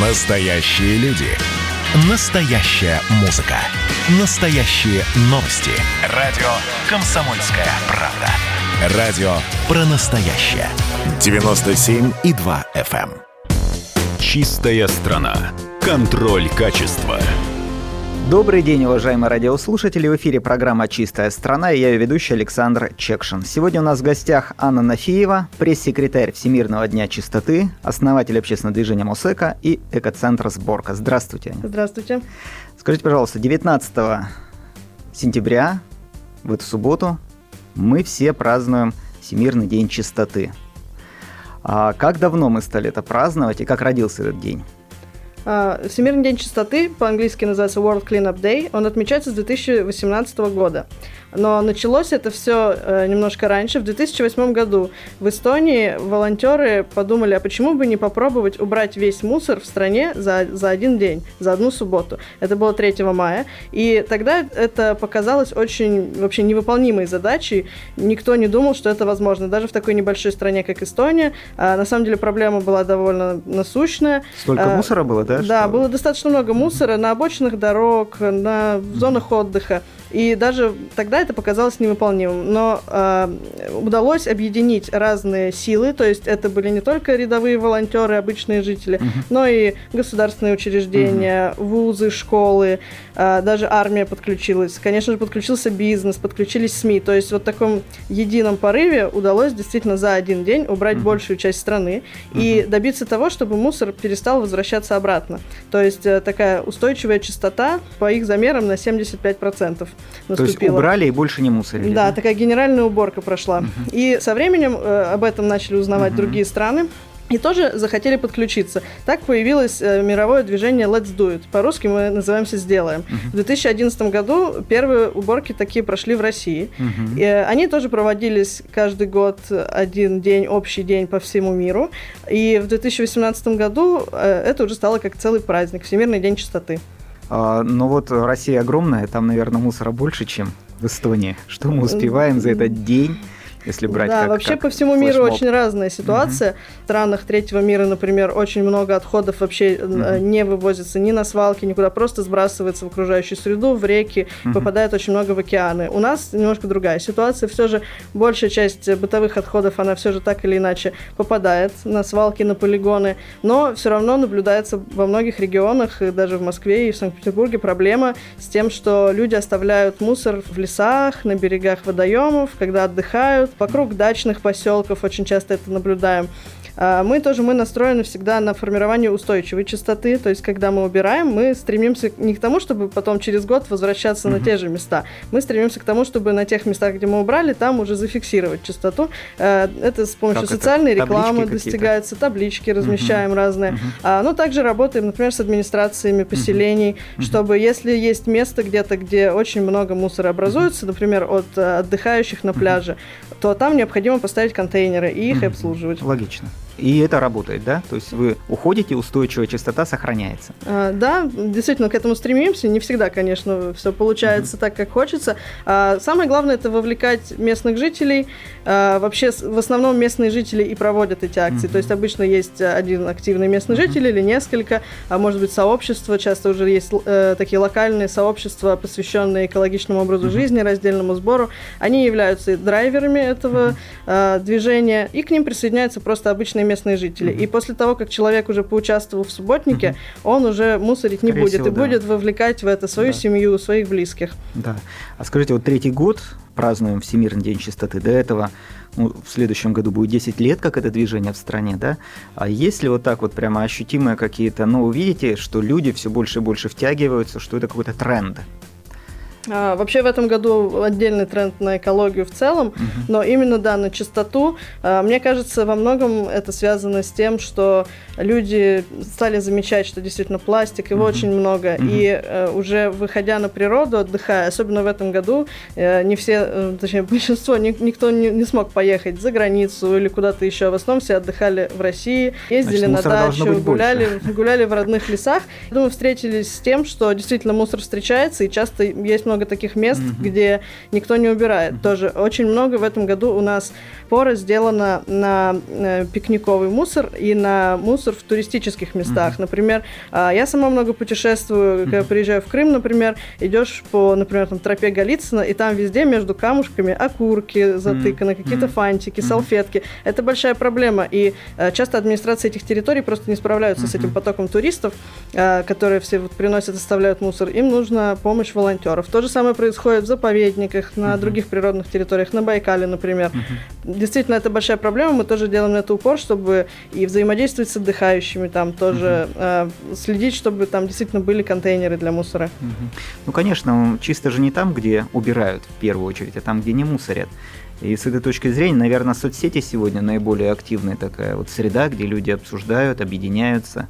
Настоящие люди. Настоящая музыка. Настоящие новости. Радио «Комсомольская правда». Радио про настоящее. 97,2 FM. эм. Чистая страна. Контроль качества. Добрый день, уважаемые радиослушатели. В эфире программа «Чистая страна» и я ее ведущий Александр Чекшин. Сегодня у нас в гостях Анна Нафиева, пресс-секретарь Всемирного дня чистоты, основатель общественного движения Мосека и экоцентра «Сборка». Здравствуйте. Здравствуйте. Скажите, пожалуйста, 19 сентября, в эту субботу, мы все празднуем Всемирный день чистоты. А как давно мы стали это праздновать и как родился этот день? А, Всемирный день чистоты, по-английски называется World Cleanup Day, он отмечается с 2018 года. Но началось это все э, немножко раньше. В 2008 году в Эстонии волонтеры подумали, а почему бы не попробовать убрать весь мусор в стране за, за один день, за одну субботу. Это было 3 мая. И тогда это показалось очень вообще невыполнимой задачей. Никто не думал, что это возможно. Даже в такой небольшой стране, как Эстония. А, на самом деле проблема была довольно насущная. Столько А, мусора было, да? Да, что- было достаточно много мусора на обочинах дорог, на зонах отдыха. И даже тогда это показалось невыполнимым. Но э, удалось объединить разные силы, то есть это были не только рядовые волонтеры, обычные жители, но и государственные учреждения, вузы, школы, э, даже армия подключилась. Конечно же, подключился бизнес, подключились СМИ. То есть вот в таком едином порыве удалось действительно за один день убрать большую часть страны и добиться того, чтобы мусор перестал возвращаться обратно. То есть э, такая устойчивая частота по их замерам на 75% То есть наступила. убрали и больше не мусорили. Да, такая генеральная уборка прошла. И со временем э, об этом начали узнавать другие страны. И тоже захотели подключиться. Так появилось э, мировое движение Let's Do It. По-русски мы называемся «Сделаем». В 2011 году первые уборки такие прошли в России. И, э, они тоже проводились каждый год один день, общий день по всему миру. И в 2018 году э, это уже стало как целый праздник, Всемирный день чистоты. А, но вот Россия огромная, там, наверное, мусора больше, чем в Эстонии. Что мы успеваем за этот день, если брать Да, как- вообще как по всему миру очень разная ситуация. В странах третьего мира, например, очень много отходов вообще э, не вывозится ни на свалки, никуда, просто сбрасывается в окружающую среду, в реки, попадает очень много в океаны. У нас немножко другая ситуация. Все же большая часть э, бытовых отходов, она все же так или иначе попадает на свалки, на полигоны, но все равно наблюдается во многих регионах, и даже в Москве и в Санкт-Петербурге проблема с тем, что люди оставляют мусор в лесах, на берегах водоемов, когда отдыхают, вокруг дачных поселков очень часто это наблюдаем. А, Мы тоже мы настроены всегда на формирование устойчивой чистоты, то есть когда мы убираем, мы стремимся не к тому, чтобы потом через год возвращаться на те же места. Мы стремимся к тому, чтобы на тех местах, где мы убрали, там уже зафиксировать чистоту. Э, Это с помощью Как это? социальной Таблички рекламы какие-то? достигается, таблички размещаем разные. А, Ну, также работаем, например, с администрациями поселений, чтобы если есть место где-то, где очень много мусора образуется, например, от э, отдыхающих на пляже, то там необходимо поставить контейнеры и их обслуживать. Логично. И это работает, да? То есть вы уходите, устойчивая частота сохраняется. А, Да, действительно, к этому стремимся. Не всегда, конечно, все получается так, как хочется. А, Самое главное это вовлекать местных жителей. А, Вообще, в основном местные жители и проводят эти акции. То есть обычно есть э, один активный местный житель или несколько, а может быть сообщество. Часто уже есть э, такие локальные сообщества, посвященные экологичному образу жизни, раздельному сбору. Они являются драйверами этого э, движения, и к ним присоединяются просто обычные местные жители. И после того, как человек уже поучаствовал в субботнике, он уже мусорить не Скорее будет всего, и да. будет вовлекать в это свою Да. семью, своих близких. Да. А скажите, вот третий год празднуем Всемирный день чистоты. До этого ну, в следующем году будет 10 лет, как это движение в стране, да? А есть ли вот так вот прямо ощутимые какие-то, ну, вы видите, что люди все больше и больше втягиваются, что это какой-то тренд? А, Вообще в этом году отдельный тренд на экологию в целом, но именно, да, на чистоту. А, Мне кажется, во многом это связано с тем, что люди стали замечать, что действительно пластик, его очень много, и э, уже выходя на природу, отдыхая, особенно в этом году, э, не все, э, точнее, большинство, ни- никто не, не смог поехать за границу или куда-то еще. В основном все отдыхали в России, ездили Значит, на дачу, гуляли гуляли в родных лесах. Думаю, встретились с тем, что действительно мусор встречается, и часто есть много много таких мест, mm-hmm. где никто не убирает. Mm-hmm. Тоже очень много в этом году у нас пора сделано на э, пикниковый мусор и на мусор в туристических местах. Mm-hmm. Например, э, я сама много путешествую, когда mm-hmm. приезжаю в Крым, например, идешь по, например, там тропе Голицына, и там везде между камушками окурки затыканы, mm-hmm. какие-то фантики, mm-hmm. салфетки. Это большая проблема, и э, часто администрация этих территорий просто не справляются mm-hmm. с этим потоком туристов, э, которые все вот приносят, оставляют мусор. Им нужна помощь волонтеров. То же самое происходит в заповедниках, на mm-hmm. других природных территориях, на Байкале, например. Mm-hmm действительно это большая проблема. Мы тоже делаем на это упор, чтобы и взаимодействовать с отдыхающими, там тоже uh-huh. э, следить, чтобы там действительно были контейнеры для мусора. Uh-huh. Ну, конечно, чисто же не там, где убирают в первую очередь, а там, где не мусорят. И с этой точки зрения, наверное, соцсети сегодня наиболее активная такая вот среда, где люди обсуждают, объединяются.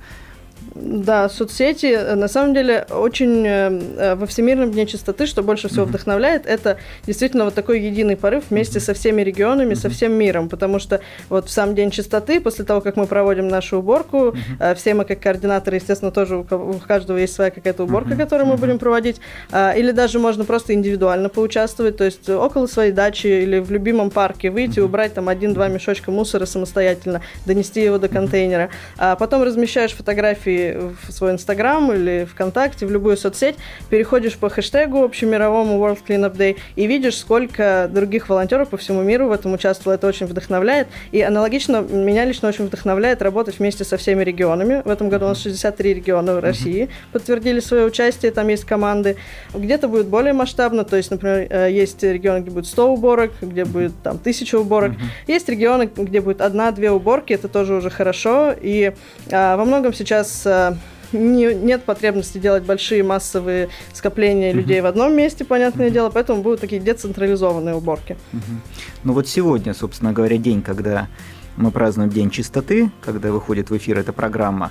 Да, соцсети, э, на самом деле, очень э, э, во Всемирном дне чистоты, что больше всего mm-hmm. вдохновляет, это действительно вот такой единый порыв вместе со всеми регионами, mm-hmm. со всем миром, потому что вот в сам день чистоты, после того, как мы проводим нашу уборку, mm-hmm. все мы как координаторы, естественно, тоже у, каждого есть своя какая-то уборка, mm-hmm. которую мы будем проводить, или даже можно просто индивидуально поучаствовать, то есть около своей дачи или в любимом парке выйти, mm-hmm. убрать там один-два мешочка мусора самостоятельно, донести его до контейнера, а потом размещаешь фотографии в свой Инстаграм или ВКонтакте, в любую соцсеть, переходишь по хэштегу общемировому World Cleanup Day и видишь, сколько других волонтеров по всему миру в этом участвовало. Это очень вдохновляет. И аналогично меня лично очень вдохновляет работать вместе со всеми регионами. В этом году у нас 63 региона в России подтвердили свое участие, там есть команды. Где-то будет более масштабно, то есть, например, э, есть регионы, где будет 100 уборок, где будет там 1000 уборок. Есть регионы, где будет одна-две уборки, это тоже уже хорошо. И а, во многом сейчас а, не, нет потребности делать большие массовые скопления людей в одном месте, понятное дело, поэтому будут такие децентрализованные уборки. Ну вот сегодня, собственно говоря, день, когда мы празднуем День чистоты, когда выходит в эфир эта программа.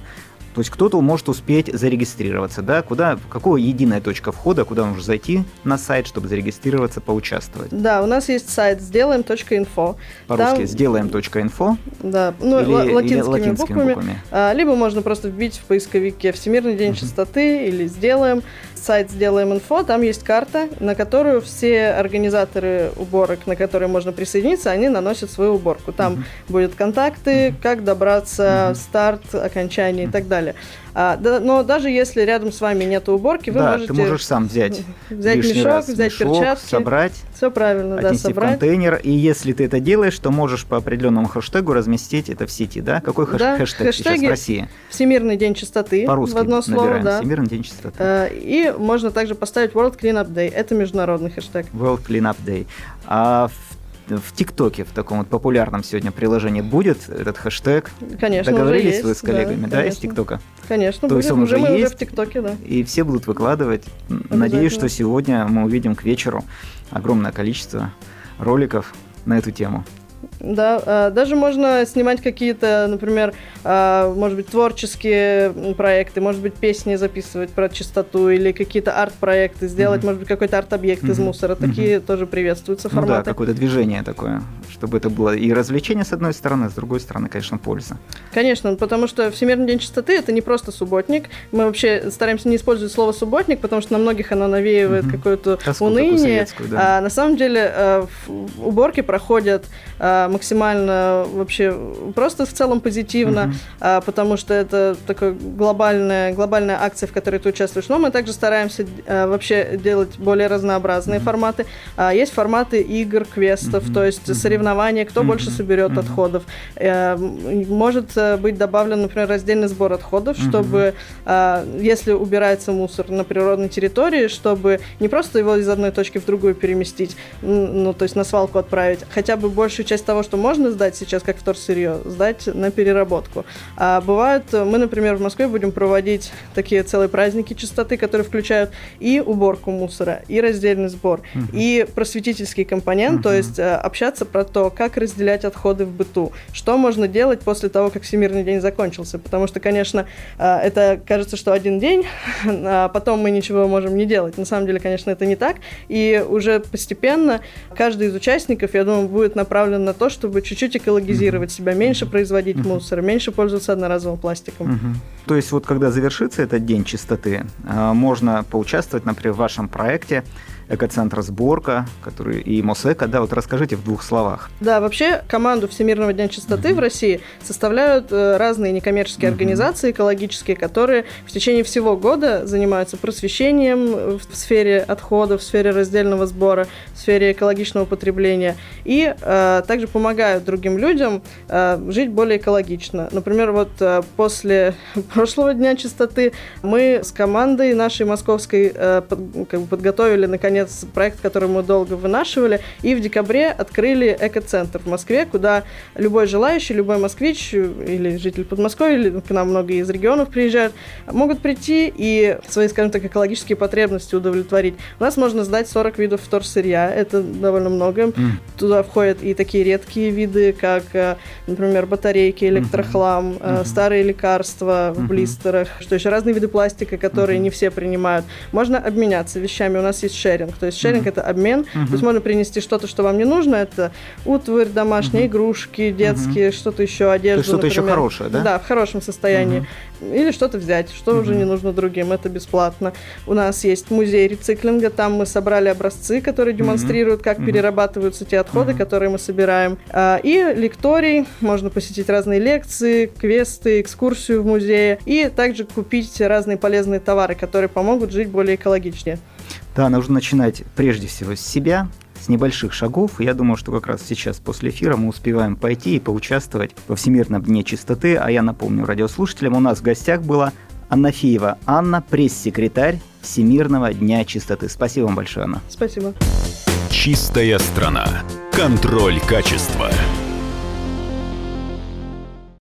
То есть кто-то может успеть зарегистрироваться, да? Куда, какая единая точка входа, куда может зайти на сайт, чтобы зарегистрироваться, поучаствовать? Да, у нас есть сайт сделаем.инфо. По-русски Там... сделаем.инфо? Да, ну, или, латинскими, или латинскими буквами. буквами. А, либо можно просто вбить в поисковике «Всемирный день uh-huh. чистоты» или «Сделаем» сайт «Сделаем инфо», там есть карта, на которую все организаторы уборок, на которые можно присоединиться, они наносят свою уборку. Там uh-huh. будут контакты, как добраться, uh-huh. старт, окончание uh-huh. и так далее. А, да, но даже если рядом с вами нет уборки, вы да, можете... ты можешь сам взять Взять мешок, раз взять мешок, перчатки. собрать. Все правильно, да, собрать. в контейнер. И если ты это делаешь, то можешь по определенному хэштегу разместить это в сети, да? Какой хэш- да, хэштег сейчас в России? Всемирный день чистоты. По-русски в одно слово, набираем. да. Всемирный день чистоты. А, и можно также поставить World Cleanup Day. Это международный хэштег. World Cleanup Day. А в в ТикТоке, в таком вот популярном сегодня приложении будет этот хэштег? Конечно, Договорились уже вы с коллегами, да, да из ТикТока? Конечно, То будет, есть он уже, мы есть, уже в ТикТоке, да. И все будут выкладывать. Надеюсь, что сегодня мы увидим к вечеру огромное количество роликов на эту тему. Да, а, даже можно снимать какие-то, например, а, может быть, творческие проекты, может быть, песни записывать про чистоту или какие-то арт-проекты, сделать, mm-hmm. может быть, какой-то арт-объект mm-hmm. из мусора. Такие mm-hmm. тоже приветствуются форматы. Ну да, какое-то движение такое, чтобы это было и развлечение с одной стороны, с другой стороны, конечно, польза. Конечно, потому что Всемирный день чистоты это не просто субботник. Мы вообще стараемся не использовать слово субботник, потому что на многих оно навеивает Тоску уныние. Да. А на самом деле э, уборки проходят максимально вообще просто в целом позитивно, uh-huh. потому что это такая глобальная, глобальная акция, в которой ты участвуешь. Но мы также стараемся а, вообще делать более разнообразные uh-huh. форматы. А, есть форматы игр, квестов, uh-huh. то есть соревнования, кто uh-huh. больше соберет uh-huh. отходов. Э, может э, быть добавлен, например, раздельный сбор отходов, uh-huh. чтобы, если убирается мусор на природной территории, чтобы не просто его из одной точки в другую переместить, ну, то есть на свалку отправить, хотя бы большую часть того, что можно сдать сейчас как вторсырье, сдать на переработку. А бывают, мы, например, в Москве будем проводить такие целые праздники чистоты, которые включают и уборку мусора, и раздельный сбор, uh-huh. и просветительский компонент, uh-huh. то есть э, общаться про то, как разделять отходы в быту, что можно делать после того, как Всемирный день закончился, потому что, конечно, э, это кажется, что один день, а потом мы ничего можем не делать. На самом деле, конечно, это не так, и уже постепенно каждый из участников, я думаю, будет направлен на то, чтобы чуть-чуть экологизировать себя, меньше производить мусор, меньше пользоваться одноразовым пластиком. То есть вот когда завершится этот день чистоты, а, можно поучаствовать, например, в вашем проекте экоцентр «Сборка», который и Мосэко. Да, вот расскажите в двух словах. Да, вообще команду Всемирного дня чистоты mm-hmm. в России составляют э, разные некоммерческие mm-hmm. организации экологические, которые в течение всего года занимаются просвещением в сфере отходов, в сфере раздельного сбора, в сфере экологичного потребления и э, также помогают другим людям э, жить более экологично. Например, вот э, после прошлого дня чистоты мы с командой нашей московской э, под, как бы подготовили наконец проект, который мы долго вынашивали, и в декабре открыли экоцентр в Москве, куда любой желающий, любой москвич или житель Подмосковья, или к нам много из регионов приезжают, могут прийти и свои, скажем так, экологические потребности удовлетворить. У нас можно сдать 40 видов вторсырья, это довольно много. Mm. Туда входят и такие редкие виды, как, э, например, батарейки, электрохлам, mm-hmm. старые лекарства в mm-hmm. блистерах, что еще разные виды пластика, которые mm-hmm. не все принимают. Можно обменяться вещами. У нас есть шеринг. То есть шеринг mm-hmm. это обмен. Mm-hmm. То есть можно принести что-то, что вам не нужно. Это утварь, домашние mm-hmm. игрушки, детские, mm-hmm. что-то еще, одежду. что-то еще хорошее, да? Да, в хорошем состоянии. Mm-hmm. Или что-то взять, что mm-hmm. уже не нужно другим. Это бесплатно. У нас есть музей рециклинга. Там мы собрали образцы, которые демонстрируют, как mm-hmm. перерабатываются те отходы, mm-hmm. которые мы собираем. А, и лекторий. Можно посетить разные лекции, квесты, экскурсию в музее. И также купить разные полезные товары, которые помогут жить более экологичнее. Да, нужно начинать прежде всего с себя, с небольших шагов. И я думаю, что как раз сейчас после эфира мы успеваем пойти и поучаствовать во Всемирном дне чистоты. А я напомню радиослушателям, у нас в гостях была Анна Фиева Анна, пресс-секретарь Всемирного дня чистоты. Спасибо вам большое, Анна. Спасибо. Чистая страна. Контроль качества.